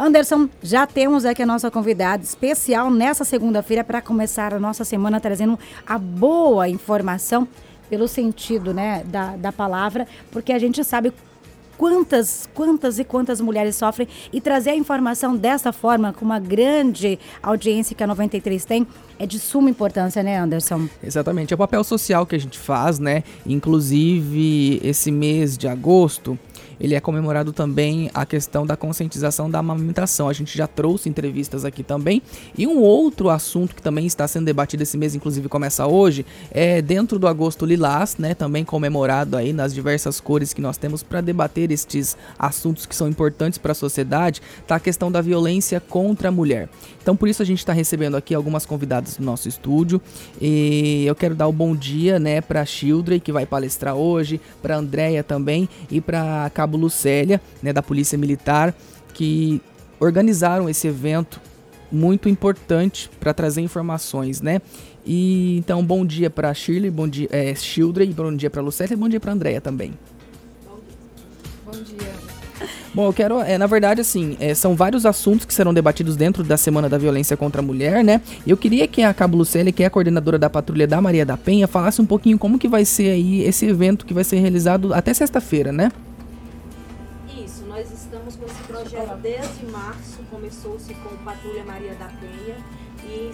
Anderson, já temos aqui a nossa convidada especial nessa segunda-feira para começar a nossa semana trazendo a boa informação pelo sentido né, da, da palavra, porque a gente sabe quantas, quantas e quantas mulheres sofrem e trazer a informação dessa forma, com uma grande audiência que a 93 tem, é de suma importância, né, Anderson? Exatamente, é o papel social que a gente faz, né? Inclusive, esse mês de agosto, ele é comemorado também a questão da conscientização da amamentação. A gente já trouxe entrevistas aqui também. E um outro assunto que também está sendo debatido esse mês, inclusive começa hoje, é dentro do agosto lilás, né, também comemorado aí nas diversas cores que nós temos para debater estes assuntos que são importantes para a sociedade, tá a questão da violência contra a mulher. Então por isso a gente está recebendo aqui algumas convidadas do nosso estúdio. E eu quero dar o um bom dia, né, para Children que vai palestrar hoje, para Andréia também e para Cabo Lucélia, né, da Polícia Militar, que organizaram esse evento muito importante para trazer informações, né? E então bom dia para Shirley, bom dia, é, Children, bom dia para Lucélia, bom dia para Andréia também. Bom, eu quero, é, na verdade, assim, é, são vários assuntos que serão debatidos dentro da Semana da Violência contra a Mulher, né? Eu queria que a Cabo Lucélia, que é a coordenadora da patrulha da Maria da Penha, falasse um pouquinho como que vai ser aí esse evento que vai ser realizado até sexta-feira, né? Isso, nós estamos com esse projeto desde março, começou-se com Patrulha Maria da Penha e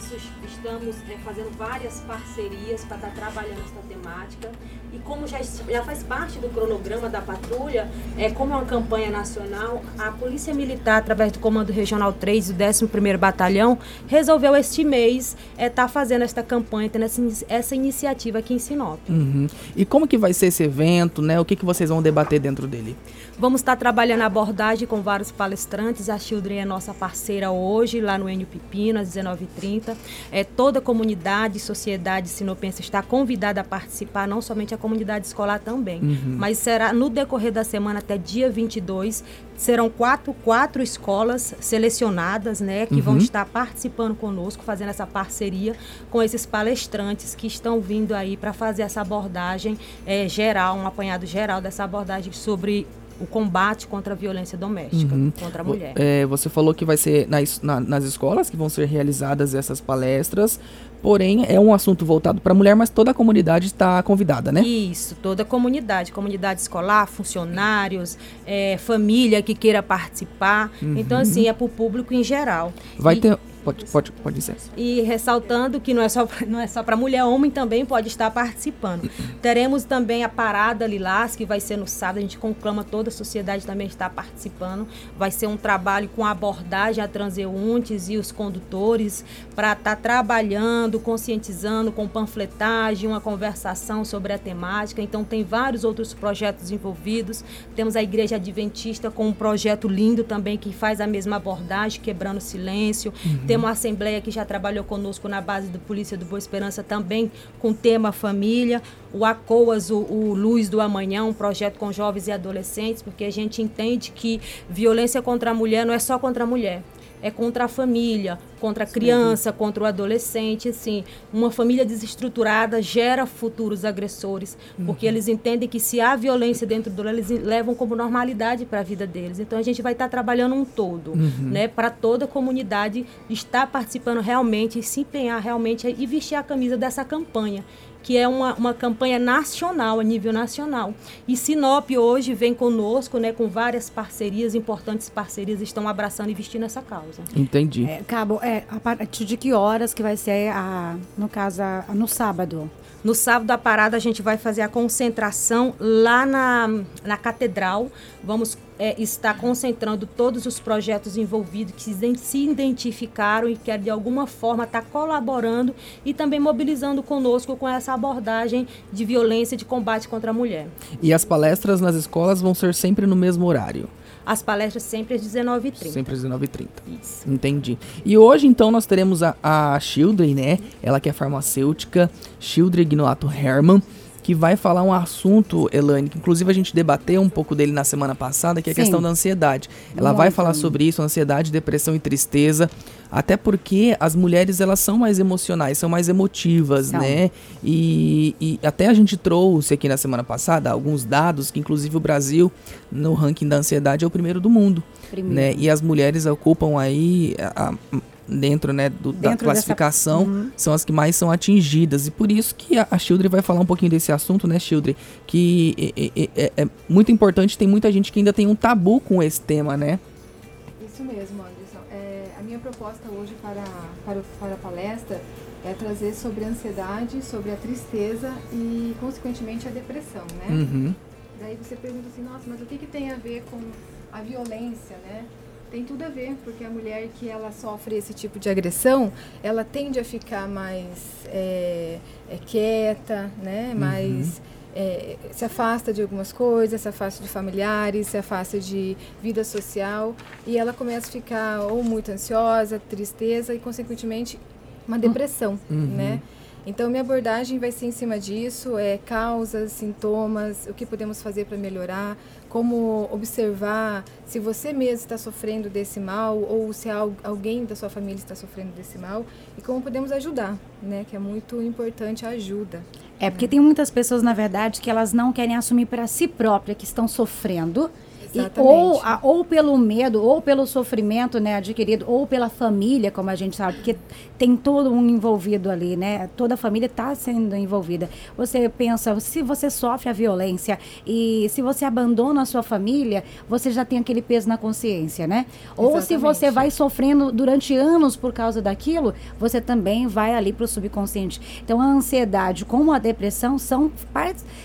estamos é, fazendo várias parcerias para estar tá trabalhando essa temática e como já, já faz parte do cronograma da patrulha, é, como é uma campanha nacional, a Polícia Militar, através do Comando Regional 3 do 11º Batalhão, resolveu este mês estar é, tá fazendo esta campanha, tendo essa, essa iniciativa aqui em Sinop. Uhum. E como que vai ser esse evento, né? O que, que vocês vão debater dentro dele? Vamos estar trabalhando a abordagem com vários palestrantes. A Children é nossa parceira hoje, lá no Enio Pipino, às 19h30. É, toda a comunidade, sociedade sinopense está convidada a participar, não somente a comunidade escolar também. Uhum. Mas será no decorrer da semana até dia 22, serão quatro, quatro escolas selecionadas, né, que uhum. vão estar participando conosco, fazendo essa parceria com esses palestrantes que estão vindo aí para fazer essa abordagem é, geral, um apanhado geral dessa abordagem sobre o combate contra a violência doméstica uhum. contra a mulher. É, você falou que vai ser nas, na, nas escolas que vão ser realizadas essas palestras, porém é um assunto voltado para a mulher, mas toda a comunidade está convidada, né? Isso, toda a comunidade, comunidade escolar, funcionários, é, família que queira participar. Uhum. Então, assim, é para o público em geral. Vai e, ter Pode, pode, pode dizer. E ressaltando que não é só não é só para mulher, homem também pode estar participando. Teremos também a parada Lilás, que vai ser no sábado, a gente conclama toda a sociedade também estar participando. Vai ser um trabalho com abordagem a transeuntes e os condutores para estar tá trabalhando, conscientizando com panfletagem, uma conversação sobre a temática. Então tem vários outros projetos envolvidos. Temos a Igreja Adventista com um projeto lindo também que faz a mesma abordagem, quebrando silêncio. Uhum. Temos uma assembleia que já trabalhou conosco na base do Polícia do Boa Esperança também com tema família. O ACOAS, o, o Luz do Amanhã, um projeto com jovens e adolescentes, porque a gente entende que violência contra a mulher não é só contra a mulher é contra a família, contra a criança, contra o adolescente, assim, uma família desestruturada gera futuros agressores, uhum. porque eles entendem que se há violência dentro do eles levam como normalidade para a vida deles. Então a gente vai estar tá trabalhando um todo, uhum. né, para toda a comunidade estar participando realmente, se empenhar realmente e vestir a camisa dessa campanha que é uma, uma campanha nacional, a nível nacional. E Sinop hoje vem conosco, né, com várias parcerias, importantes parcerias, estão abraçando e vestindo essa causa. Entendi. É, Cabo, é, a partir de que horas que vai ser, a, no caso, a, no sábado? No sábado da parada a gente vai fazer a concentração lá na, na catedral. Vamos é, estar concentrando todos os projetos envolvidos que se identificaram e querem de alguma forma estar colaborando e também mobilizando conosco com essa abordagem de violência de combate contra a mulher. E as palestras nas escolas vão ser sempre no mesmo horário? As palestras sempre às 19h30. Sempre às 19h30. Isso. Entendi. E hoje, então, nós teremos a, a Children, né? Ela que é farmacêutica, Children Gnoato Herman que vai falar um assunto, Elane, que inclusive a gente debateu um pouco dele na semana passada, que é a Sim. questão da ansiedade. Ela Muito vai falar sobre isso, ansiedade, depressão e tristeza, até porque as mulheres elas são mais emocionais, são mais emotivas, são. né? E, e até a gente trouxe aqui na semana passada alguns dados que inclusive o Brasil no ranking da ansiedade é o primeiro do mundo. né? E as mulheres ocupam aí a, a, dentro, né, do, dentro da classificação dessa... uhum. são as que mais são atingidas e por isso que a, a Childre vai falar um pouquinho desse assunto, né, Childre, que é, é, é, muito importante. Tem muita gente que ainda tem um tabu com esse tema, né? Isso mesmo, Anderson. É, a minha proposta hoje para, para, para a palestra é trazer sobre a ansiedade, sobre a tristeza e, consequentemente, a depressão, né? Uhum. Daí você pergunta assim, nossa, mas o que, que tem a ver com a violência, né? Tem tudo a ver, porque a mulher que ela sofre esse tipo de agressão, ela tende a ficar mais é, é, quieta, né? Uhum. Mais é, se afasta de algumas coisas, se afasta de familiares, se afasta de vida social e ela começa a ficar ou muito ansiosa, tristeza e consequentemente uma depressão, uhum. né? Então, minha abordagem vai ser em cima disso, é causas, sintomas, o que podemos fazer para melhorar, como observar se você mesmo está sofrendo desse mal ou se alguém da sua família está sofrendo desse mal e como podemos ajudar, né? Que é muito importante a ajuda. É, porque tem muitas pessoas, na verdade, que elas não querem assumir para si própria que estão sofrendo e, ou, a, ou pelo medo, ou pelo sofrimento né, adquirido, ou pela família, como a gente sabe, porque tem todo um envolvido ali, né? Toda a família está sendo envolvida. Você pensa, se você sofre a violência e se você abandona a sua família, você já tem aquele peso na consciência, né? Exatamente. Ou se você vai sofrendo durante anos por causa daquilo, você também vai ali para o subconsciente. Então, a ansiedade como a depressão são,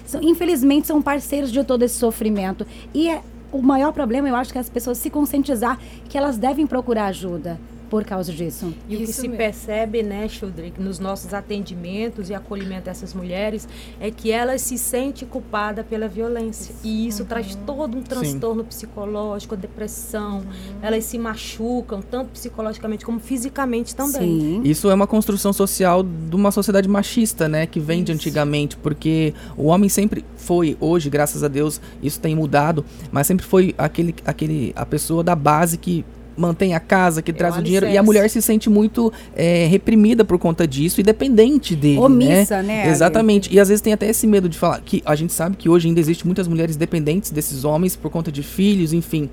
são, infelizmente, são parceiros de todo esse sofrimento. E é o maior problema, eu acho, que é as pessoas se conscientizar que elas devem procurar ajuda por causa disso. E Isso o que se mesmo. percebe, né, Chudrick, nos nossos atendimentos e acolhimento dessas mulheres, é que elas se sentem culpadas pela violência. Isso. E isso uhum. traz todo um transtorno Sim. psicológico, depressão. Uhum. Elas se machucam, tanto psicologicamente como fisicamente também. Sim. Isso é uma construção social de uma sociedade machista, né, que vem isso. de antigamente, porque o homem sempre foi, hoje, graças a Deus, isso tem mudado, mas sempre foi aquele, aquele, a pessoa da base que mantém a casa, que é traz o dinheiro. E a mulher se sente muito é, reprimida por conta disso e dependente dele. Né? Omissa, né? né Exatamente. E às vezes tem até esse medo de falar que a gente sabe que hoje ainda existe muitas mulheres dependentes desses homens por conta de filhos, enfim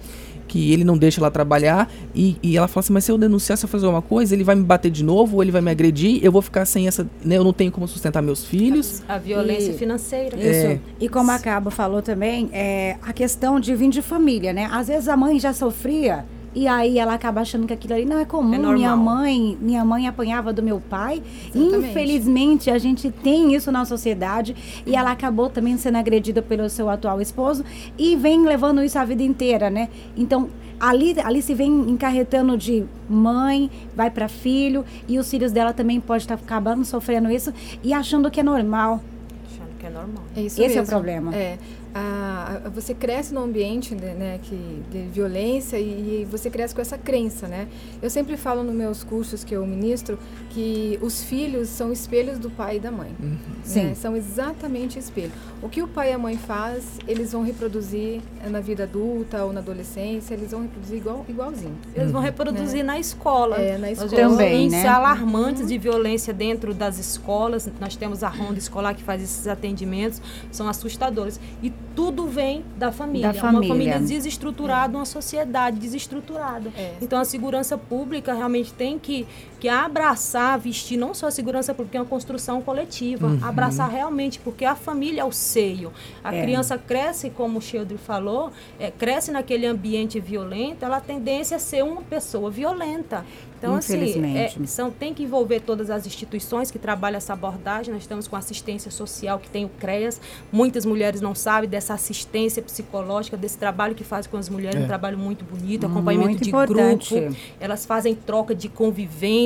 que ele não deixa ela trabalhar e, e, ela fala assim, mas se eu denunciar, se eu fazer alguma coisa, ele vai me bater de novo, ou ele vai me agredir, eu vou ficar sem essa, né, eu não tenho como sustentar meus filhos. A, a violência e, financeira. Isso. É. E como a Cabo falou também, é a questão de vir de família, né? Às vezes a mãe já sofria e aí ela acaba achando que aquilo ali não é comum. É minha mãe, minha mãe apanhava do meu pai. Exatamente. Infelizmente, a gente tem isso na sociedade e ela acabou também sendo agredida pelo seu atual esposo e vem levando isso a vida inteira, né? Então, ali, ali se vem encarretando de mãe, vai para filho e os filhos dela também podem estar acabando sofrendo isso e achando que é normal. Achando que é normal. É isso Esse mesmo. é o problema. É a, a, você cresce num ambiente né, né, que, de violência e, e, você cresce com essa crença, né? Eu sempre falo nos meus cursos que eu ministro que os filhos são espelhos do pai e da mãe. Uhum. Né? São exatamente espelho. O que o pai e a mãe faz, eles vão reproduzir na vida adulta ou na adolescência, eles vão reproduzir igual, igualzinho. Eles vão reproduzir né? na escola. É, na escola. Também, né? alarmantes uhum. de violência dentro das escolas. Nós temos a ronda escolar que faz esses atendimentos, são assustadores. E tudo vem da família. Da família. Uma família desestruturada, é. uma sociedade desestruturada. É. Então a segurança pública realmente tem que, que abraçar, vestir não só a segurança pública, é uma construção coletiva. Uhum. Abraçar realmente, porque a família é o seio. A é. criança cresce, como o Sheldon falou, é, cresce naquele ambiente violento, ela tem tendência a ser uma pessoa violenta. Então, assim, é, são, tem que envolver todas as instituições que trabalham essa abordagem. Nós estamos com assistência social, que tem o CREAS. Muitas mulheres não sabem dessa assistência psicológica, desse trabalho que faz com as mulheres, é. um trabalho muito bonito, acompanhamento muito de importante. grupo. Elas fazem troca de convivência,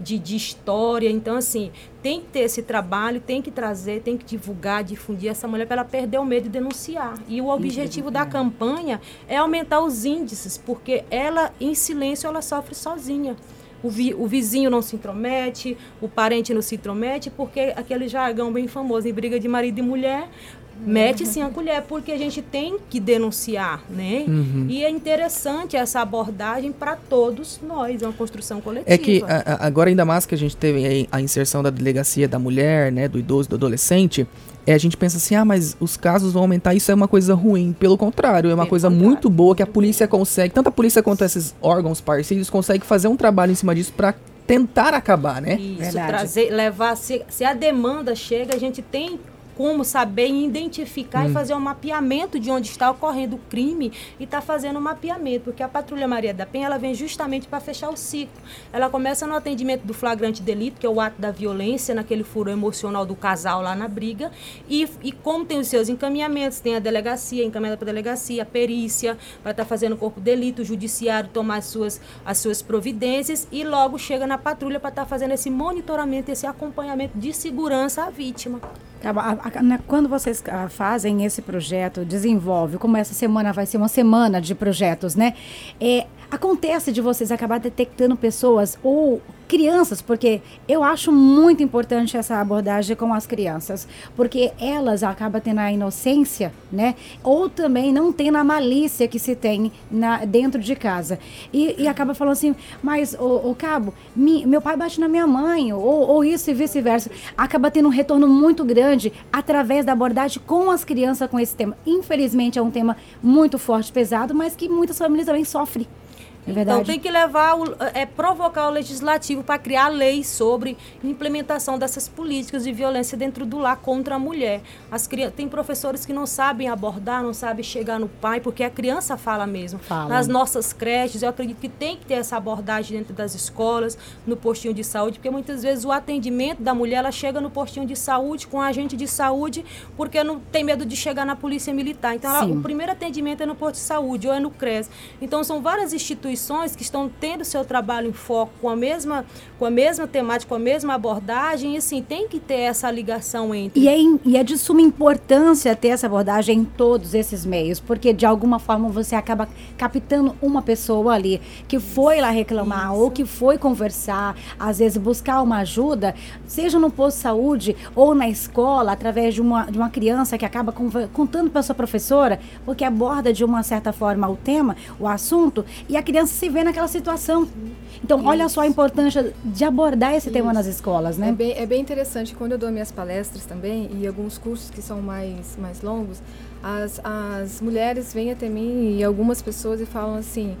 de, de história. Então, assim, tem que ter esse trabalho, tem que trazer, tem que divulgar, difundir essa mulher para ela perder o medo de denunciar. E o objetivo da campanha é aumentar os índices, porque ela, em silêncio, ela sofre sozinha. O, vi, o vizinho não se intromete, o parente não se intromete, porque aquele jargão bem famoso em briga de marido e mulher, mete sim a colher, porque a gente tem que denunciar, né? Uhum. E é interessante essa abordagem para todos nós, é uma construção coletiva. É que a, agora ainda mais que a gente teve a inserção da delegacia da mulher, né, do idoso, do adolescente, é, a gente pensa assim, ah, mas os casos vão aumentar, isso é uma coisa ruim. Pelo contrário, é uma coisa contrário. muito boa que a polícia consegue, tanto a polícia quanto esses órgãos parceiros conseguem fazer um trabalho em cima disso para tentar acabar, né? Isso, Verdade. trazer, levar, se, se a demanda chega, a gente tem como saber identificar hum. e fazer um mapeamento de onde está ocorrendo o crime e está fazendo um mapeamento, porque a Patrulha Maria da Penha ela vem justamente para fechar o ciclo. Ela começa no atendimento do flagrante delito, que é o ato da violência, naquele furo emocional do casal lá na briga, e, e como tem os seus encaminhamentos, tem a delegacia, encaminhada para a delegacia, a perícia, para estar tá fazendo o corpo de delito, o judiciário tomar as suas, as suas providências e logo chega na patrulha para estar tá fazendo esse monitoramento, esse acompanhamento de segurança à vítima. Né, quando vocês ah, fazem esse projeto, desenvolve, como essa semana vai ser uma semana de projetos, né? É, acontece de vocês acabar detectando pessoas ou crianças, porque eu acho muito importante essa abordagem com as crianças, porque elas acabam tendo a inocência, né? Ou também não tem a malícia que se tem na, dentro de casa. E, e acaba falando assim, mas o cabo, mi, meu pai bate na minha mãe, ou, ou isso e vice-versa. Acaba tendo um retorno muito grande através da abordagem com as crianças com esse tema. Infelizmente é um tema muito forte, pesado, mas que muitas famílias também sofrem. É então tem que levar, o, é provocar o legislativo para criar leis sobre implementação dessas políticas de violência dentro do lar contra a mulher. As tem professores que não sabem abordar, não sabem chegar no pai, porque a criança fala mesmo. Fala. Nas nossas creches, eu acredito que tem que ter essa abordagem dentro das escolas, no postinho de saúde, porque muitas vezes o atendimento da mulher, ela chega no postinho de saúde com a agente de saúde, porque não tem medo de chegar na polícia militar. Então, ela, o primeiro atendimento é no posto de saúde ou é no CRES. Então, são várias instituições instituições que estão tendo seu trabalho em foco com a mesma, com a mesma temática, com a mesma abordagem, e assim, tem que ter essa ligação entre. E é, e é de suma importância ter essa abordagem em todos esses meios, porque de alguma forma você acaba captando uma pessoa ali que foi lá reclamar Isso. ou que foi conversar, às vezes buscar uma ajuda, seja no posto de saúde ou na escola, através de uma, de uma criança que acaba contando para sua professora, porque aborda de uma certa forma o tema, o assunto, e a criança se vê naquela situação. Então, Isso. olha só a importância de abordar esse Isso. tema nas escolas, né? É bem, é bem interessante. Quando eu dou minhas palestras também, e alguns cursos que são mais, mais longos, as, as mulheres vêm até mim e algumas pessoas e falam assim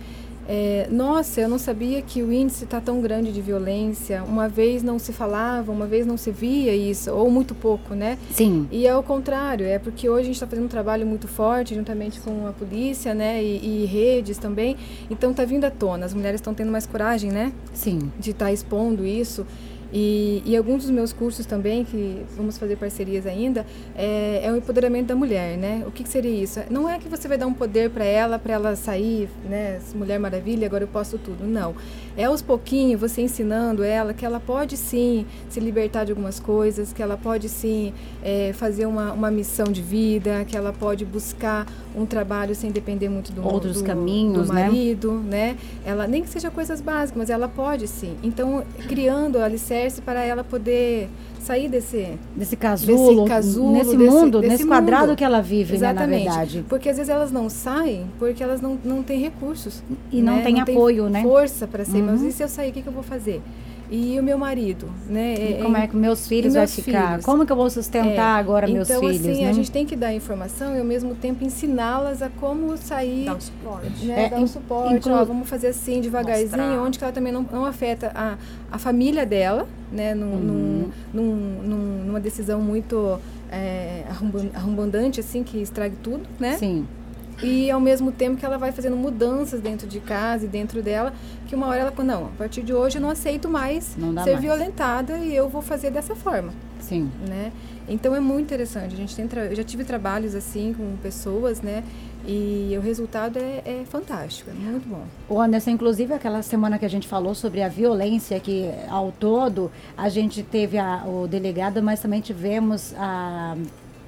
é, nossa, eu não sabia que o índice está tão grande de violência. Uma vez não se falava, uma vez não se via isso, ou muito pouco, né? Sim. E é o contrário, é porque hoje a gente está fazendo um trabalho muito forte, juntamente com a polícia, né? E, e redes também. Então está vindo à tona, as mulheres estão tendo mais coragem, né? Sim. De estar tá expondo isso. E, e, alguns dos meus cursos também, que vamos fazer parcerias ainda, é, é o empoderamento da mulher, né? O que, que seria isso? Não é que você vai dar um poder para ela, para ela sair, né? Mulher Maravilha, agora eu posso tudo. Não. É aos pouquinhos você ensinando ela que ela pode sim se libertar de algumas coisas, que ela pode sim é, fazer uma, uma missão de vida, que ela pode buscar um trabalho sem depender muito do outros do, caminhos, do né? marido, né? né? Ela nem que seja coisas básicas, mas ela pode sim. Então, criando alicerce alicerce para ela poder sair desse desse casulo, desse casulo nesse desse, mundo, desse nesse mundo. quadrado que ela vive, Exatamente. Né, na verdade. Porque às vezes elas não saem porque elas não, não têm recursos e né? não tem apoio, tem né? Força para sair. Uhum. Mas e se eu sair, o que, que eu vou fazer? E o meu marido, né? E é, como é que meus filhos vão ficar? Filhos. Como que eu vou sustentar é, agora meus então, filhos? Então, assim, né? a gente tem que dar informação e ao mesmo tempo ensiná-las a como sair. Dar um suporte. Né? É, dar um suporte. Inclu... Ó, vamos fazer assim, devagarzinho, Mostrar. onde que ela também não, não afeta a, a família dela, né? Num, uhum. num, num, numa decisão muito é, arrombandante, assim, que estrague tudo, né? Sim e ao mesmo tempo que ela vai fazendo mudanças dentro de casa e dentro dela, que uma hora ela fala, não, a partir de hoje eu não aceito mais ser mais. violentada e eu vou fazer dessa forma. Sim. Né? Então é muito interessante. A gente tem eu já tive trabalhos assim com pessoas, né? E o resultado é, é, fantástico, é muito bom. O Anderson, inclusive aquela semana que a gente falou sobre a violência, que ao todo a gente teve a, o delegado, mas também tivemos a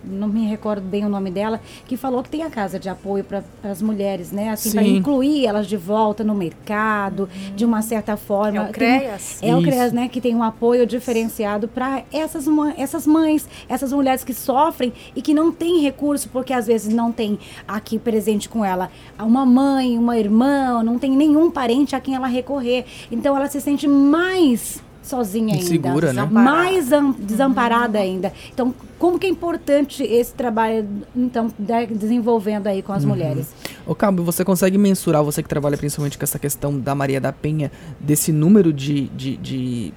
não me recordo bem o nome dela, que falou que tem a casa de apoio para as mulheres, né? Assim, para incluir elas de volta no mercado, uhum. de uma certa forma. É o CREAS. Tem, é Isso. o CREAS, né? Que tem um apoio diferenciado para essas, essas mães, essas mulheres que sofrem e que não têm recurso, porque às vezes não tem aqui presente com ela uma mãe, uma irmã, não tem nenhum parente a quem ela recorrer. Então ela se sente mais sozinha ainda. Segura, né? Mais desamparada uhum. ainda. Então, como que é importante esse trabalho, então, desenvolvendo aí com as uhum. mulheres? Ô, Cabo, você consegue mensurar, você que trabalha principalmente com essa questão da Maria da Penha, desse número de, de, de,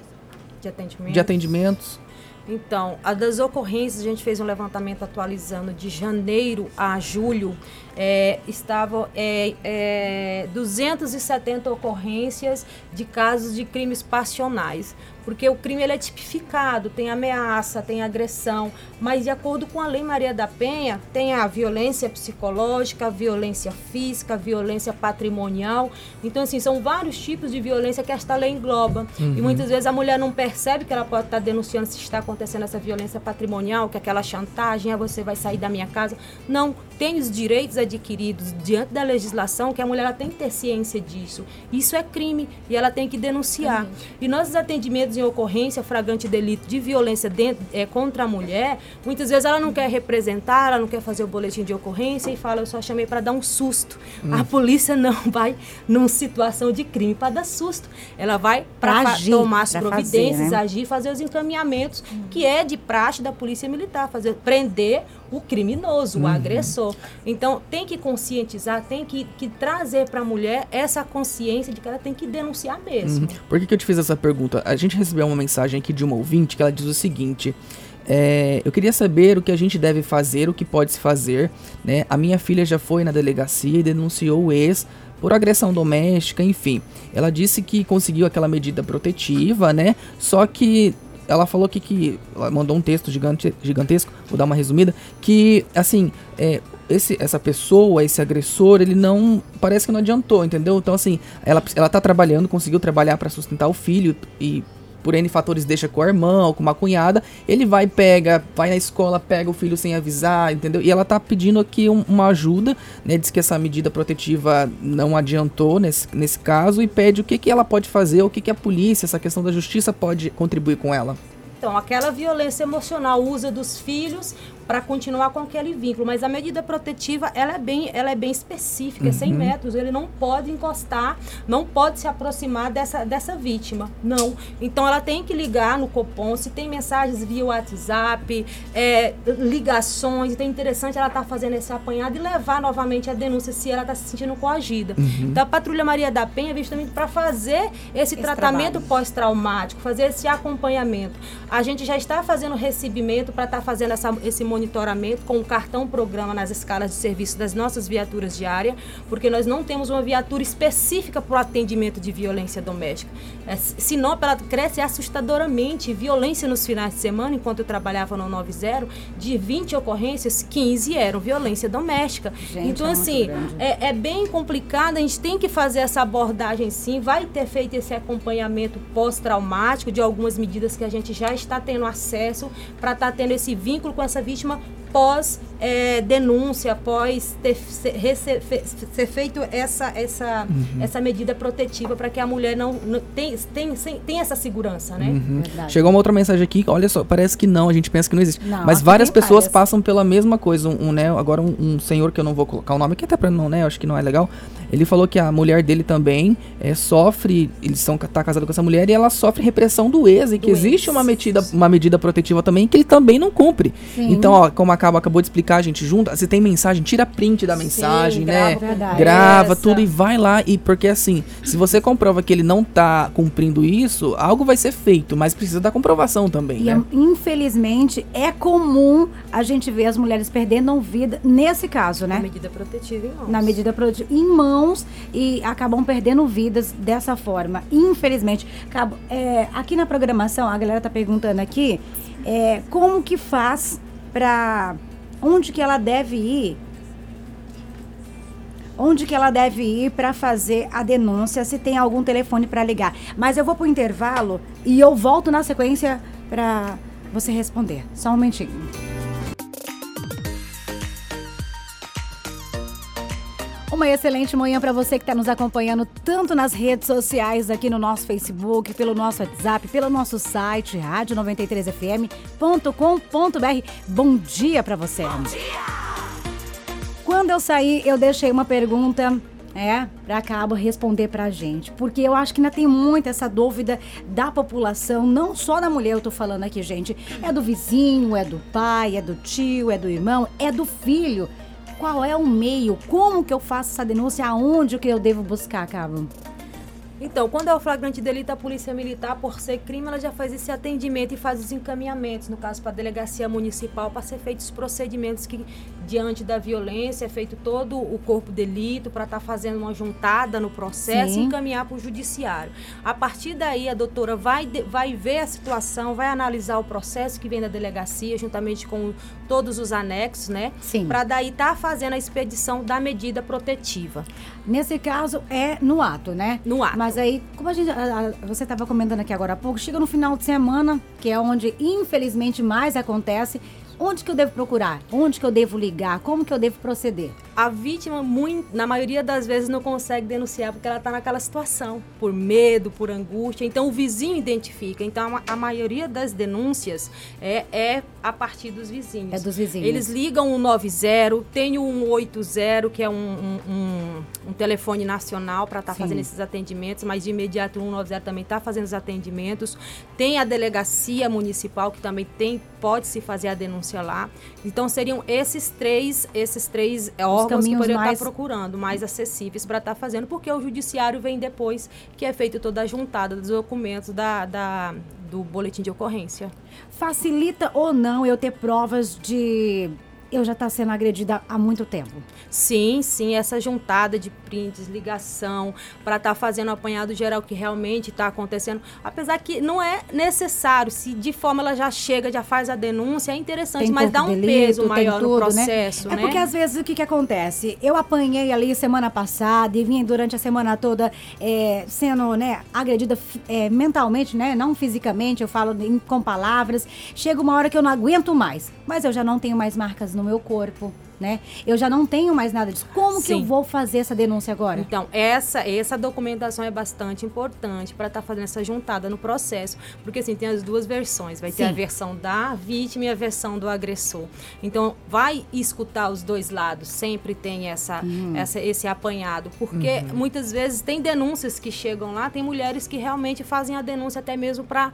de atendimentos? De atendimentos? Então, a das ocorrências, a gente fez um levantamento atualizando de janeiro a julho, é, estavam é, é, 270 ocorrências de casos de crimes passionais porque o crime ele é tipificado, tem ameaça, tem agressão, mas de acordo com a Lei Maria da Penha, tem a violência psicológica, a violência física, a violência patrimonial. Então, assim, são vários tipos de violência que esta lei engloba. Uhum. E muitas vezes a mulher não percebe que ela pode estar denunciando se está acontecendo essa violência patrimonial, que é aquela chantagem, ah, você vai sair da minha casa. Não, tem os direitos adquiridos diante da legislação que a mulher tem que ter ciência disso. Isso é crime e ela tem que denunciar. Uhum. E nossos atendimentos em ocorrência, flagrante delito de violência dentro, é, contra a mulher, muitas vezes ela não quer representar, ela não quer fazer o boletim de ocorrência e fala, eu só chamei para dar um susto. Hum. A polícia não vai numa situação de crime para dar susto. Ela vai para tomar as providências, fazer, né? agir, fazer os encaminhamentos, hum. que é de praxe da polícia militar, fazer prender o criminoso, uhum. o agressor. Então, tem que conscientizar, tem que, que trazer para a mulher essa consciência de que ela tem que denunciar mesmo. Uhum. Por que, que eu te fiz essa pergunta? A gente recebeu uma mensagem aqui de uma ouvinte que ela diz o seguinte. É, eu queria saber o que a gente deve fazer, o que pode se fazer. Né? A minha filha já foi na delegacia e denunciou o ex por agressão doméstica, enfim. Ela disse que conseguiu aquela medida protetiva, né? Só que ela falou que, que ela mandou um texto gigante, gigantesco, vou dar uma resumida, que assim, é, esse, essa pessoa, esse agressor, ele não parece que não adiantou, entendeu? Então assim, ela ela tá trabalhando, conseguiu trabalhar para sustentar o filho e por N fatores deixa com a irmã ou com uma cunhada, ele vai, pega, vai na escola, pega o filho sem avisar, entendeu? E ela tá pedindo aqui um, uma ajuda, né? Diz que essa medida protetiva não adiantou nesse, nesse caso e pede o que, que ela pode fazer, o que, que a polícia, essa questão da justiça pode contribuir com ela. Então, aquela violência emocional, usa dos filhos para continuar com aquele vínculo. Mas a medida protetiva, ela é bem, ela é bem específica, uhum. 100 metros. Ele não pode encostar, não pode se aproximar dessa, dessa vítima. Não. Então, ela tem que ligar no Copom. Se tem mensagens via WhatsApp, é, ligações, então é interessante ela estar tá fazendo esse apanhado e levar novamente a denúncia se ela está se sentindo coagida. Uhum. Então, a Patrulha Maria da Penha é justamente para fazer esse, esse tratamento pós-traumático, fazer esse acompanhamento. A gente já está fazendo recebimento para estar tá fazendo essa, esse monitoramento com o cartão programa nas escalas de serviço das nossas viaturas diárias, porque nós não temos uma viatura específica para o atendimento de violência doméstica. É, Sinop ela cresce assustadoramente, violência nos finais de semana, enquanto eu trabalhava no 90, de 20 ocorrências, 15 eram violência doméstica. Gente, então, é assim, é, é bem complicado, a gente tem que fazer essa abordagem sim, vai ter feito esse acompanhamento pós-traumático de algumas medidas que a gente já está tendo acesso para estar tá tendo esse vínculo com essa vítima vítima pós é, denúncia, após ter, ser, ser, feito essa, essa, uhum. essa medida protetiva para que a mulher não, não tem, tem, tem essa segurança, né? Uhum. Chegou uma outra mensagem aqui, olha só, parece que não, a gente pensa que não existe. Não, mas várias pessoas parece. passam pela mesma coisa. Um, um né, agora um, um, senhor que eu não vou colocar o nome, que até para não, né? Eu acho que não é legal. Ele falou que a mulher dele também é, sofre, eles são tá casado com essa mulher e ela sofre repressão do ex e que do existe ex. uma medida, uma medida protetiva também que ele também não cumpre. Sim. Então, ó, como a Cabo acabou de explicar, a gente junta, se tem mensagem, tira print da mensagem, Sim, né? Grava, grava tudo e vai lá e porque assim, se você comprova que ele não tá cumprindo isso, algo vai ser feito, mas precisa da comprovação também, e, né? Infelizmente, é comum a gente ver as mulheres perdendo vida nesse caso, né? Na medida protetiva em mãos. Na medida protetiva em mãos mãos e acabam perdendo vidas dessa forma. Infelizmente, é, aqui na programação, a galera tá perguntando aqui é, como que faz para onde que ela deve ir onde que ela deve ir para fazer a denúncia, se tem algum telefone para ligar. Mas eu vou para o intervalo e eu volto na sequência para você responder. Só um momentinho. Uma excelente manhã para você que está nos acompanhando tanto nas redes sociais, aqui no nosso Facebook, pelo nosso WhatsApp, pelo nosso site, rádio93fm.com.br. Bom dia para você. Bom dia! Quando eu saí, eu deixei uma pergunta é, para Cabo responder para a gente. Porque eu acho que ainda tem muito essa dúvida da população, não só da mulher, eu tô falando aqui, gente. É do vizinho, é do pai, é do tio, é do irmão, é do filho. Qual é o meio? Como que eu faço essa denúncia? Aonde que eu devo buscar, Cabo? Então, quando é o flagrante delito, a Polícia Militar, por ser crime, ela já faz esse atendimento e faz os encaminhamentos, no caso, para a Delegacia Municipal, para ser feitos os procedimentos que, diante da violência, é feito todo o corpo de delito, para estar tá fazendo uma juntada no processo Sim. e encaminhar para o Judiciário. A partir daí, a doutora vai, vai ver a situação, vai analisar o processo que vem da delegacia, juntamente com todos os anexos, né? Sim. Para daí estar tá fazendo a expedição da medida protetiva. Nesse caso, é no ato, né? No ato. Mas mas aí, como a gente, a, a, você estava comentando aqui agora há pouco, chega no final de semana, que é onde infelizmente mais acontece, Onde que eu devo procurar? Onde que eu devo ligar? Como que eu devo proceder? A vítima, muito, na maioria das vezes, não consegue denunciar porque ela está naquela situação, por medo, por angústia. Então, o vizinho identifica. Então, a, maioria das denúncias é, é, a partir dos vizinhos. É dos vizinhos. Eles ligam o 90, tem o 180, que é um, um, um, um telefone nacional para estar tá fazendo esses atendimentos, mas de imediato o 190 também está fazendo os atendimentos. Tem a delegacia municipal, que também tem, pode se fazer a denúncia denúncia lá. Então seriam esses três, esses três órgãos que poderiam mais... estar procurando, mais acessíveis para estar fazendo, porque o judiciário vem depois que é feito toda a juntada dos documentos da, da do boletim de ocorrência. Facilita ou não eu ter provas de eu já está sendo agredida há muito tempo. Sim, sim, essa juntada de prints, ligação, para estar tá fazendo o apanhado geral que realmente está acontecendo. Apesar que não é necessário, se de forma ela já chega, já faz a denúncia, é interessante, tem mas dá um delito, peso maior tudo, no né? processo, né? né? É porque às vezes o que, que acontece? Eu apanhei ali semana passada e vim durante a semana toda é, sendo né, agredida é, mentalmente, né? Não fisicamente, eu falo com palavras. Chega uma hora que eu não aguento mais, mas eu já não tenho mais marcas no no meu corpo né? Eu já não tenho mais nada disso. Como Sim. que eu vou fazer essa denúncia agora? Então, essa, essa documentação é bastante importante para estar tá fazendo essa juntada no processo, porque assim, tem as duas versões, vai Sim. ter a versão da vítima e a versão do agressor. Então, vai escutar os dois lados, sempre tem essa, uhum. essa esse apanhado, porque uhum. muitas vezes tem denúncias que chegam lá, tem mulheres que realmente fazem a denúncia até mesmo para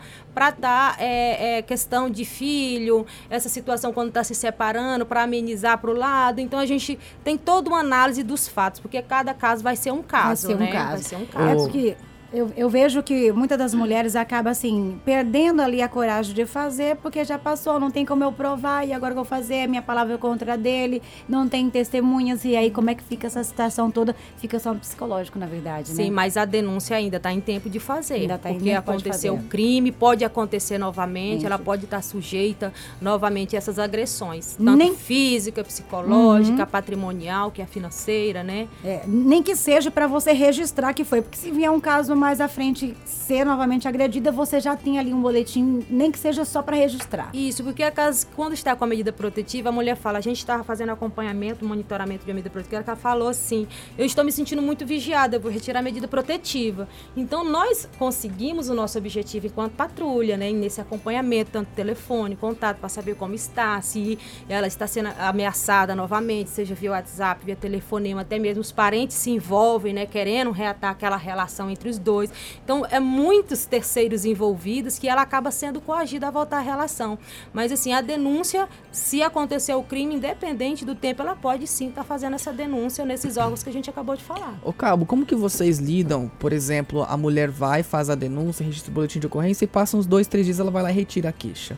dar é, é, questão de filho, essa situação quando está se separando, para amenizar para o lado então a gente tem toda uma análise dos fatos, porque cada caso vai ser um caso, vai ser um né? Caso. Vai ser um caso. É porque eu, eu, vejo que muitas das mulheres acabam assim, perdendo ali a coragem de fazer, porque já passou, não tem como eu provar, e agora eu vou fazer, minha palavra é contra dele, não tem testemunhas, e aí como é que fica essa situação toda? Fica só no psicológico, na verdade, Sim, né? mas a denúncia ainda está em tempo de fazer. Ainda em Porque aconteceu o crime, pode acontecer novamente, ela pode estar tá sujeita novamente a essas agressões, tanto nem... física, psicológica, uhum. patrimonial, que é financeira, né? É, nem que seja para você registrar que foi, porque se vier um caso mais à frente ser novamente agredida, você já tem ali um boletim, nem que seja só para registrar. Isso, porque a casa, quando está com a medida protetiva, a mulher fala, a gente estava fazendo acompanhamento, monitoramento de medida protetiva, ela falou assim, eu estou me sentindo muito vigiada, eu vou retirar a medida protetiva. Então, nós conseguimos o nosso objetivo enquanto patrulha, né, nesse acompanhamento, tanto telefone, contato, para saber como está, se ela está sendo ameaçada novamente, seja via WhatsApp, via telefonema, até mesmo os parentes se envolvem, né, querendo reatar aquela relação entre os dois dois. Então, é muitos terceiros envolvidos que ela acaba sendo coagida a voltar à relação. Mas, assim, a denúncia, se acontecer o crime, independente do tempo, ela pode sim estar tá fazendo essa denúncia nesses órgãos que a gente acabou de falar. Ô, Cabo, como que vocês lidam? Por exemplo, a mulher vai, faz a denúncia, registra o boletim de ocorrência e passa uns dois, três dias ela vai lá e retira a queixa.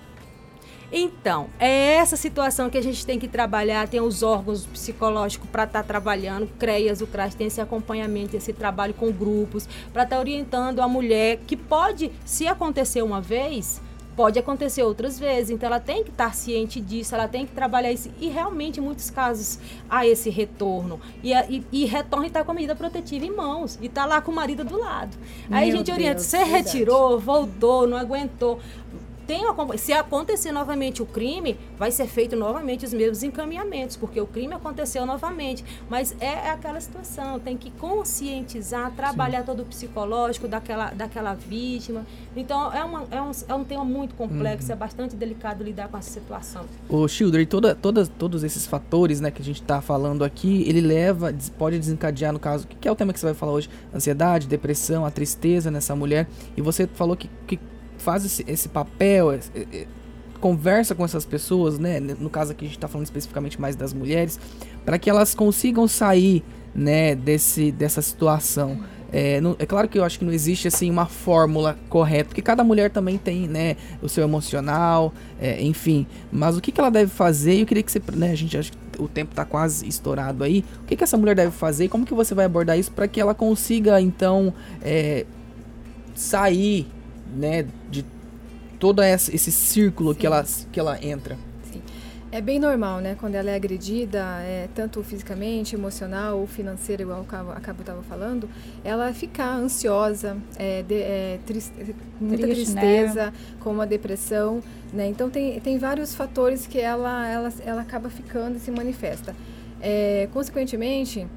Então, é essa situação que a gente tem que trabalhar, tem os órgãos psicológicos para estar tá trabalhando, CREAS, o CRAS tem esse acompanhamento, esse trabalho com grupos, para estar tá orientando a mulher que pode, se acontecer uma vez, pode acontecer outras vezes. Então ela tem que estar ciente disso, ela tem que trabalhar isso. E realmente, em muitos casos, há esse retorno. E, e, e retorna e está com a medida protetiva em mãos. E está lá com o marido do lado. Aí a gente orienta, você retirou, voltou, não aguentou tem se acontecer novamente o crime, vai ser feito novamente os mesmos encaminhamentos, porque o crime aconteceu novamente. Mas é, é aquela situação, tem que conscientizar, trabalhar Sim. todo o psicológico daquela, daquela vítima. Então, é, uma, é, um, é um tema muito complexo, uhum. é bastante delicado lidar com essa situação. O Children, toda, toda, todos esses fatores né, que a gente está falando aqui, ele leva, pode desencadear, no caso, que é o tema que você vai falar hoje? Ansiedade, depressão, a tristeza nessa mulher. E você falou que, que faz esse, esse papel, esse, conversa com essas pessoas, né? No caso aqui a gente está falando especificamente mais das mulheres, para que elas consigam sair, né, desse, dessa situação. É, não, é, claro que eu acho que não existe assim uma fórmula correta, porque cada mulher também tem, né, o seu emocional, é, enfim. Mas o que, que ela deve fazer? Eu queria que você, né, a gente acha que o tempo está quase estourado aí. O que, que essa mulher deve fazer? Como que você vai abordar isso para que ela consiga então é, sair, né, de todo esse círculo que ela, que ela entra? É bem normal, né? Quando ela é agredida, é, tanto fisicamente, emocional ou financeira, igual a Cabo estava falando, ela ficar ansiosa, é, de, é, triste, muita Triste, né? tristeza, né? como a depressão, né? Então tem, tem vários fatores que ela, ela, ela acaba ficando e se manifesta. É, consequentemente,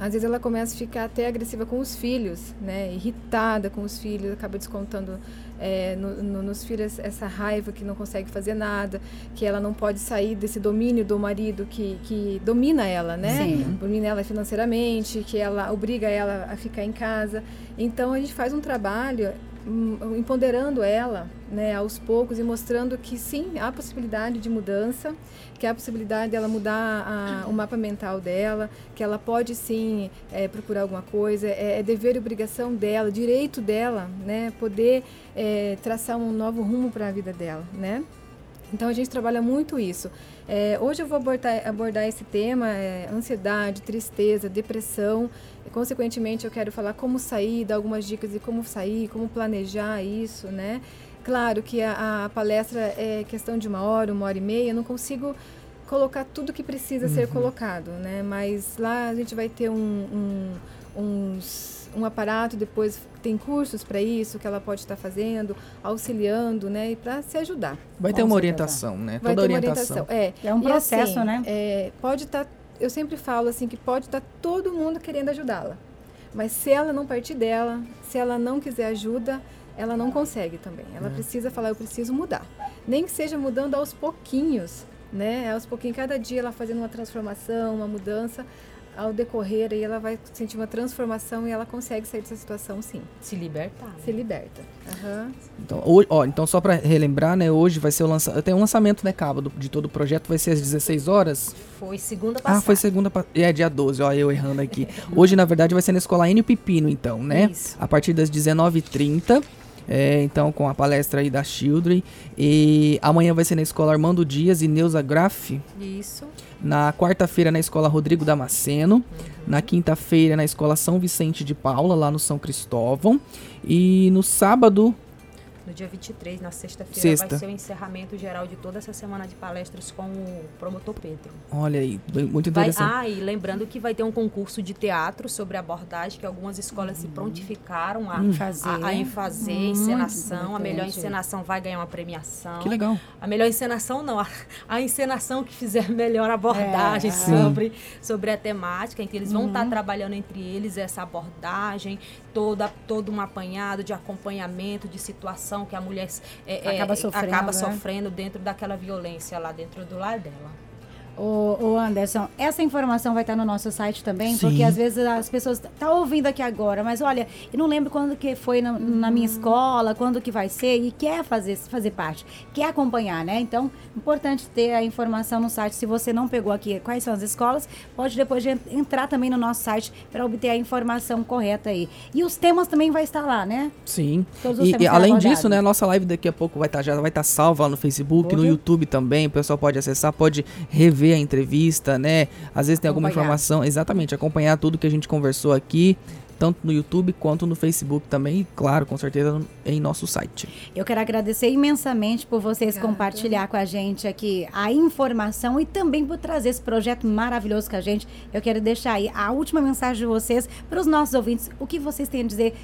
às vezes ela começa a ficar até agressiva com os filhos, né? Irritada com os filhos, acaba descontando é, no, no, nos filhos essa raiva que não consegue fazer nada, que ela não pode sair desse domínio do marido que, que domina ela, né? Sim. Domina ela financeiramente, que ela obriga ela a ficar em casa. Então a gente faz um trabalho empoderando ela né, aos poucos e mostrando que sim, há possibilidade de mudança, que há possibilidade dela mudar a, o mapa mental dela, que ela pode sim é, procurar alguma coisa, é, é, dever e obrigação dela, direito dela, né, poder é, traçar um novo rumo para a vida dela, né? Então a gente trabalha muito isso. É, hoje eu vou abordar, abordar esse tema, é, ansiedade, tristeza, depressão. E, consequentemente, eu quero falar como sair, dar algumas dicas de como sair, como planejar isso, né? Claro que a, a palestra é questão de uma hora, uma hora e meia. Eu não consigo colocar tudo que precisa uhum. ser colocado, né? Mas lá a gente vai ter um, um, uns um aparato, depois tem cursos para isso que ela pode estar tá fazendo, auxiliando, né, e para se ajudar. Vai ter uma orientação, né? Vai Toda ter orientação. uma orientação. É, é um processo, assim, né? É, pode estar, tá, eu sempre falo assim que pode estar tá todo mundo querendo ajudá-la, mas se ela não partir dela, se ela não quiser ajuda, ela não consegue também. Ela é. precisa falar, eu preciso mudar. Nem que seja mudando aos pouquinhos, né? Aos pouquinhos, cada dia ela fazendo uma transformação, uma mudança, ao decorrer aí ela vai sentir uma transformação e ela consegue sair dessa situação sim. Se libertar. Né? Se liberta. Uhum. Então, hoje, ó, então só para relembrar, né, hoje vai ser o lançamento, tem um lançamento, né, Cabo, do, de todo o projeto, vai ser às 16 horas. Foi segunda passada. Ah, foi segunda, é dia 12, ó, eu errando aqui. hoje, na verdade, vai ser na Escola Enio Pepino, então, né? Isso. A partir das 19h30. É, então, com a palestra aí da Children. E amanhã vai ser na escola Armando Dias e Neuza Graff. Isso. Na quarta-feira, na escola Rodrigo Damasceno. Na quinta-feira, na escola São Vicente de Paula, lá no São Cristóvão. E no sábado, no dia 23, na sexta-feira, Sexta. vai ser o encerramento geral de toda essa semana de palestras com o promotor Pedro. Olha aí, muito interessante. Vai, ah, e lembrando que vai ter um concurso de teatro sobre abordagem que algumas escolas se prontificaram a, hum. fazer, a, a, fazer encenação. A melhor encenação vai ganhar uma premiação. Que legal. A melhor encenação não, a, a encenação que fizer melhor abordagem é, sobre, sobre a temática, em que eles vão estar uhum. trabalhando entre eles essa abordagem, toda, todo um apanhado de acompanhamento, de situação que a mulher é, acaba, sofrendo, acaba né? sofrendo dentro daquela violência lá dentro do lar dela. O, Anderson, essa informação vai estar no nosso site também, Sim. porque às vezes as pessoas estão tá ouvindo aqui agora, mas olha, eu não lembro quando que foi na, na, minha escola, quando que vai ser, e quer fazer, fazer parte, quer acompanhar, né? Então, importante ter a informação no site. Se você não pegou aqui quais são as escolas, pode depois de entrar também no nosso site para obter a informação correta aí. E os temas também vai estar lá, né? Sim. E, e além disso, né, a nossa live daqui a pouco vai estar tá, já vai estar tá salva lá no Facebook, no YouTube também, o pessoal pode acessar, pode rever a entrevista, né? Às vezes tem alguma informação, exatamente, acompanhar tudo que a gente conversou aqui, tanto no YouTube quanto no Facebook também, e claro, com certeza em nosso site. Eu quero agradecer imensamente por vocês Obrigada. compartilhar com a gente aqui a informação e também por trazer esse projeto maravilhoso com a gente. Eu quero deixar aí a última mensagem de vocês para os nossos ouvintes, o que vocês têm a dizer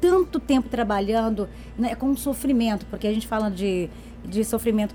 tanto tempo trabalhando né, com sofrimento, porque a gente fala de, de sofrimento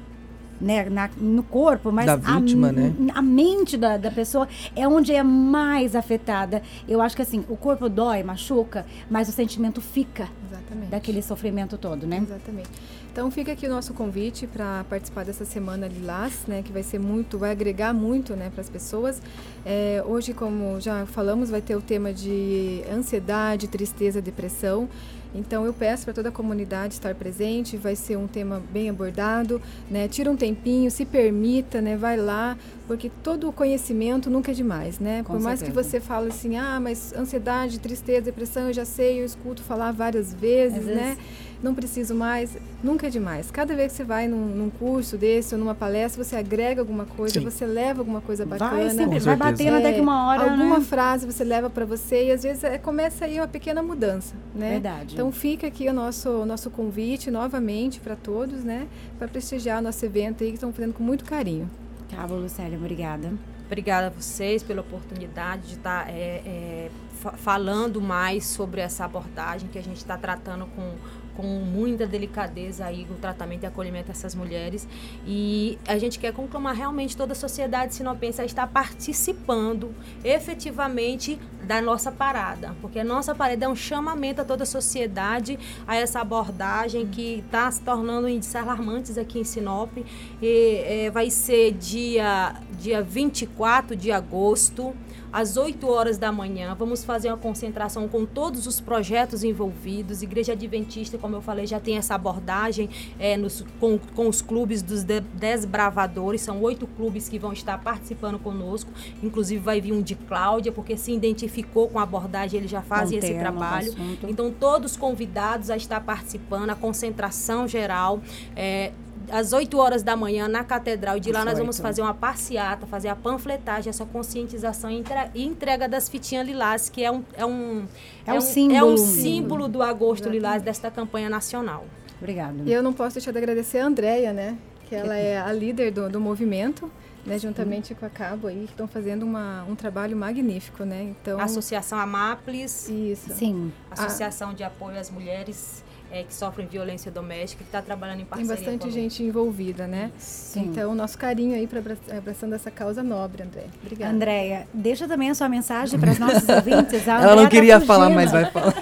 né, na, no corpo, mas da vítima, a, né? a mente da, da pessoa é onde é mais afetada. Eu acho que assim, o corpo dói, machuca, mas o sentimento fica Exatamente. daquele sofrimento todo, né? Exatamente. Então fica aqui o nosso convite para participar dessa semana Lilás, né, que vai ser muito, vai agregar muito, né, para as pessoas. É, hoje, como já falamos, vai ter o tema de ansiedade, tristeza, depressão. Então eu peço para toda a comunidade estar presente, vai ser um tema bem abordado, né? Tira um tempinho, se permita, né? Vai lá, porque todo o conhecimento nunca é demais, né? Com Por mais que você fale assim, ah, mas ansiedade, tristeza, depressão, eu já sei, eu escuto falar várias vezes, Às né? vezes- Não preciso mais, nunca é demais. Cada vez que você vai num, num curso desse ou numa palestra, você agrega alguma coisa, Sim. você leva alguma coisa bacana. Vai sempre, vai batendo até que uma hora, Alguma né? frase você leva para você e às vezes é, começa aí uma pequena mudança, né? Verdade. Então fica aqui o nosso, o nosso convite novamente para todos, né? Para prestigiar o nosso evento aí que estão fazendo com muito carinho. Cabo, Lucélia, obrigada. Obrigada a vocês pela oportunidade de estar é, é, fa- falando mais sobre essa abordagem que a gente está tratando com, com muita delicadeza aí o tratamento e acolhimento dessas mulheres. E a gente quer conclamar realmente toda a sociedade sinopense a estar participando efetivamente da nossa parada, porque a nossa parada é um chamamento a toda a sociedade a essa abordagem que está se tornando índices alarmantes aqui em Sinop. E, eh, vai ser dia, dia 24 de agosto, às 8 horas da manhã. Vamos fazer uma concentração com todos os projetos envolvidos. Igreja Adventista, como eu falei, já tem essa abordagem eh, nos- com, com os clubes dos de- desbravadores. São oito clubes que vão estar participando conosco. Inclusive vai vir um de Cláudia, porque se identificou com a abordagem, eles já Com esse trabalho. Então, todos convidados a estar participando, a concentração geral. é, às 8 horas da manhã na catedral. E de lá nós vamos oito. fazer uma passeata, fazer a panfletagem, essa conscientização e entre- e entrega das fitinhas lilás, que é um, é um, É um um, símbolo. é um símbolo do agosto lilás desta campanha nacional. Obrigada. E eu não posso deixar de agradecer a Andrea, né? Que ela é a líder do, do movimento, né? Juntamente com a Cabo aí, que estão fazendo uma, um trabalho magnífico, né? Então, A Associação Amaplis, isso. Sim. Associação de Apoio às Mulheres é, que sofrem violência doméstica, que está trabalhando em Tem parceria bastante conosco. gente envolvida, né? Sim. Então, nosso carinho aí para abraçando essa causa nobre, André. Obrigada. Andréia, deixa também a sua mensagem para os nossos ouvintes. A Ela não tá queria falar, fugindo. mas vai falar.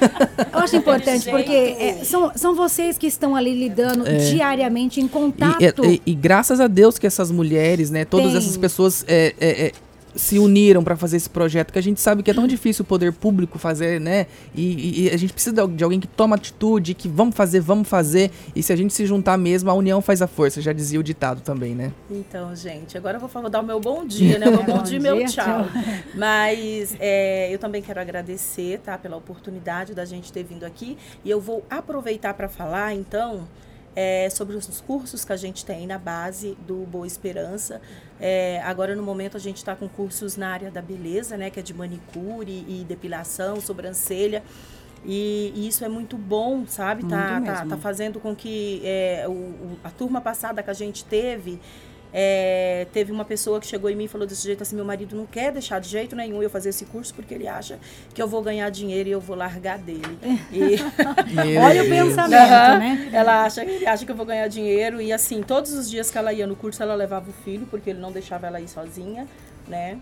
Eu acho importante, porque é, são, são vocês que estão ali lidando diariamente em contato. É. E, e- e graças a Deus que essas mulheres, né, todas Tem. essas pessoas é, é, é, se uniram para fazer esse projeto, que a gente sabe que é tão difícil o poder público fazer, né? E, e- e a gente precisa de alguém que toma atitude, que vamos fazer, vamos fazer. E se a gente se juntar mesmo, a união faz a força, já dizia o ditado também, né? Então, gente, agora eu vou dar o meu bom dia, né? O meu É, bom, bom dia e meu dia, tchau. Mas é, eu também quero agradecer, tá? Pela oportunidade da gente ter vindo aqui. E eu vou aproveitar para falar, então, é, sobre os cursos que a gente tem na base do Boa Esperança. É, agora, no momento, a gente está com cursos na área da beleza, né? Que é de manicure e depilação, sobrancelha. E, e isso é muito bom, sabe? Tá, tá, tá fazendo com que é, o- o- a turma passada que a gente teve, é, teve uma pessoa que chegou em mim e falou desse jeito assim, meu marido não quer deixar de jeito nenhum eu fazer esse curso porque ele acha que eu vou ganhar dinheiro e eu vou largar dele. E, Olha o pensamento, Aham. né? ela acha, ele acha que eu vou ganhar dinheiro e assim, todos os dias que ela ia no curso, ela levava o filho, porque ele não deixava ela ir sozinha, né?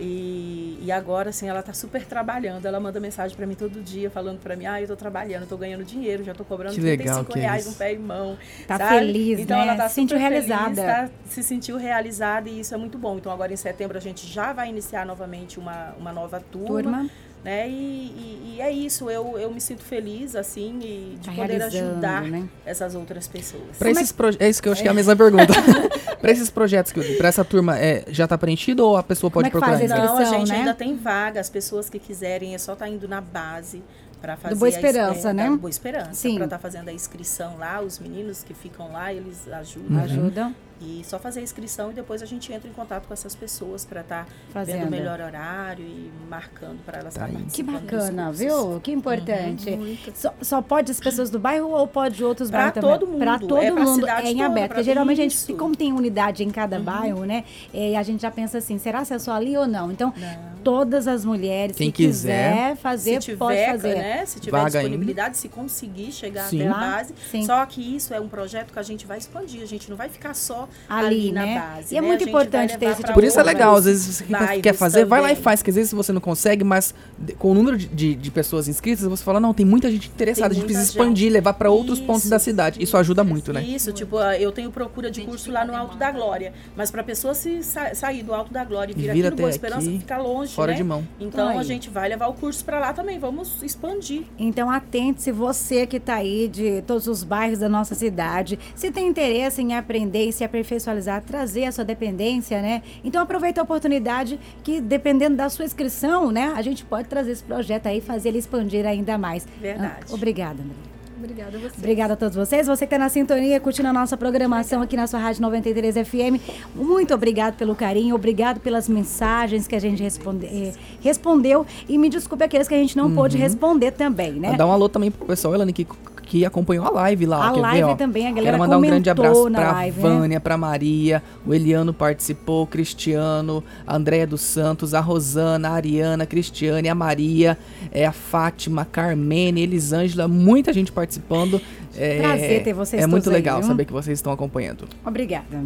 E, e agora, assim, ela tá super trabalhando. Ela manda mensagem pra mim todo dia, falando pra mim, ah, eu tô trabalhando, tô ganhando dinheiro, já tô cobrando Que 35 legal que é reais isso. um pé e mão. Tá sabe? feliz, então, né? ela tá Se sentiu super realizada. Feliz, tá- se sentiu realizada e isso é muito bom. Então, agora em setembro a gente já vai iniciar novamente uma, uma nova turma. Turma. Né? E, e- e é isso, eu, eu me sinto feliz, assim, e de Tá poder ajudar né? essas outras pessoas. Pra esses proje- É isso que eu acho que é a mesma pergunta. pra esses projetos, que, pra essa turma, é, já tá preenchido ou a pessoa Como pode é que procurar a Não, a inscrição, gente né? ainda tem vaga, as pessoas que quiserem, é só estar indo na base para fazer Boa a ins- Esperança, é, né? Boa Esperança, Sim. para estar fazendo a inscrição lá, os meninos que ficam lá, eles ajudam. né? Ajuda. E só fazer a inscrição e depois a gente entra em contato com essas pessoas para estar Fazendo. vendo o melhor horário e marcando para elas Tá estar aí. Que bacana, viu? Que importante. Muito. Só, só pode as pessoas do bairro ou pode outros Pra bairros também? todo mundo, Pra todo é mundo, é em toda, aberto. Porque geralmente a gente, como tem unidade em cada bairro, né? é, a gente já pensa assim, será se é só ali ou não? Então, Não. todas as mulheres Quem que quiser. quiser fazer, se tiver, pode fazer. né? Se tiver Vaga disponibilidade, se conseguir chegar Sim. até a base. sim. Só que isso é um projeto que a gente vai expandir. A gente não vai ficar só Ali, ali, na né? base. E é né? muito importante ter esse tipo Por isso é legal, às vezes você quer- quer fazer, vai lá e também. faz, que às vezes você não consegue, mas com o número de, de, de pessoas inscritas, você fala, não, tem muita gente interessada, a gente precisa expandir, gente. levar para outros pontos da cidade. Isso ajuda muito, né? Isso, tipo, ah, eu tenho procura de curso lá no Alto da Glória. Mas para pessoa se sa- sair do Alto da Glória e vir E vir aqui no Boa Esperança, aqui, fica longe, fora né? de mão. Então Então a gente vai levar o curso para lá também. Vamos expandir. Então atente-se você que está aí de todos os bairros da nossa cidade, se tem interesse em aprender e se aperfeiçoar, trazer a sua dependência, né? Então aproveita a oportunidade que dependendo da sua inscrição, né, a gente pode trazer esse projeto aí e fazer ele expandir ainda mais. Verdade. Ah, Obrigada, André. Obrigada a você. Obrigada a todos vocês. Você que está na sintonia, curtindo a nossa programação aqui na sua Rádio 93 FM. Muito obrigado pelo carinho, obrigado pelas mensagens que a gente responde, eh, respondeu. E me desculpe aqueles que a gente não pôde responder também, né? Dá um alô também pro pessoal, Elane, que, que acompanhou a live lá. A ver, live ó? também, a galera Quero mandar um grande abraço pra live, né? Vânia, pra Maria, o Eliano participou, o Cristiano, a Andréia dos Santos, a Rosana, a Ariana, a Cristiane, a Maria, é, a Fátima, a Carmene, Elisângela, muita gente participando. É, Prazer ter vocês É muito legal saber que vocês estão acompanhando. Obrigada.